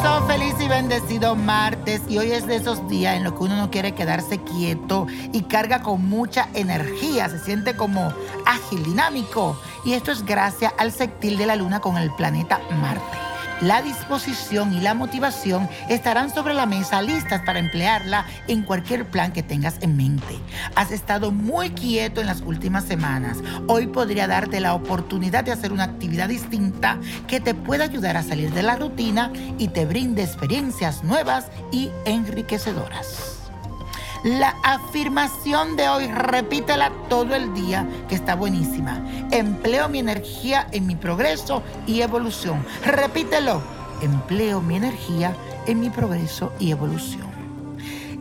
Empleo martes y hoy es de esos días en los que uno no quiere quedarse quieto y carga con mucha energía, se siente como ágil, dinámico. Y esto es gracias al sextil de la luna con el planeta Marte la disposición y la motivación estarán sobre la mesa listas para emplearla en cualquier plan que tengas en mente. Has estado muy quieto en las últimas semanas. Hoy podría darte la oportunidad de hacer una actividad distinta que te pueda ayudar a salir de la rutina y te brinde experiencias nuevas y enriquecedoras. La afirmación de hoy, repítela todo el día, que está buenísima. Empleo mi energía en mi progreso y evolución. Repítelo. Empleo mi energía en mi progreso y evolución.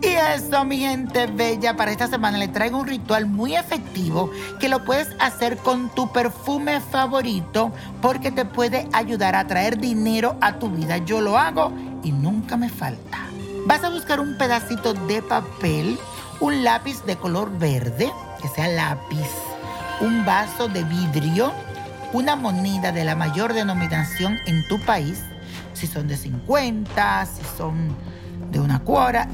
Y eso, mi gente bella, para esta semana le traigo un ritual muy efectivo que lo puedes hacer con tu perfume favorito porque te puede ayudar a traer dinero a tu vida. Yo lo hago y nunca me falta. Vas a buscar un pedacito de papel, un lápiz de color verde, que sea lápiz, un vaso de vidrio, una moneda de la mayor denominación en tu país, si son de 50, si son de una cuora,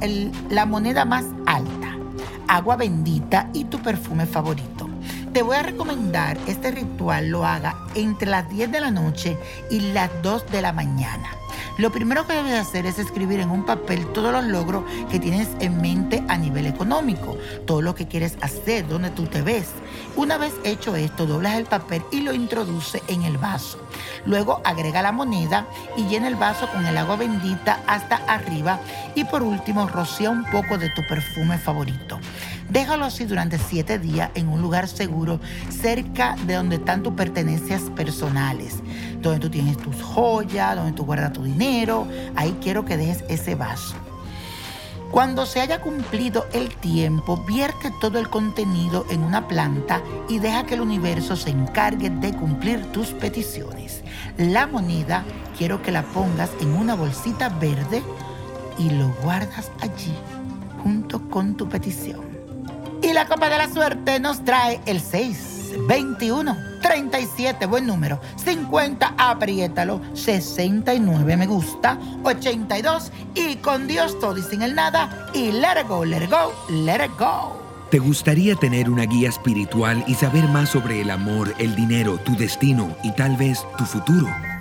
la moneda más alta, agua bendita y tu perfume favorito. Te voy a recomendar este ritual lo haga entre las 10 de la noche y las 2 de la mañana. Lo primero que debes hacer es escribir en un papel todos los logros que tienes en mente a nivel económico, todo lo que quieres hacer, donde tú te ves. Una vez hecho esto, doblas el papel y lo introduce en el vaso. Luego agrega la moneda y llena el vaso con el agua bendita hasta arriba y por último rocía un poco de tu perfume favorito. Déjalo así durante siete días en un lugar seguro, cerca de donde están tus pertenencias personales, donde tú tienes tus joyas, donde tú guardas tu dinero. Ahí quiero que dejes ese vaso. Cuando se haya cumplido el tiempo, vierte todo el contenido en una planta y deja que el universo se encargue de cumplir tus peticiones. La moneda quiero que la pongas en una bolsita verde y lo guardas allí junto con tu petición. La copa de la suerte nos trae el 6, 21, 37, buen número, 50, apriétalo, 69, me gusta, 82, y con Dios todo y sin el nada, y let it go, let it go, let it go. ¿Te gustaría tener una guía espiritual y saber más sobre el amor, el dinero, tu destino y tal vez tu futuro?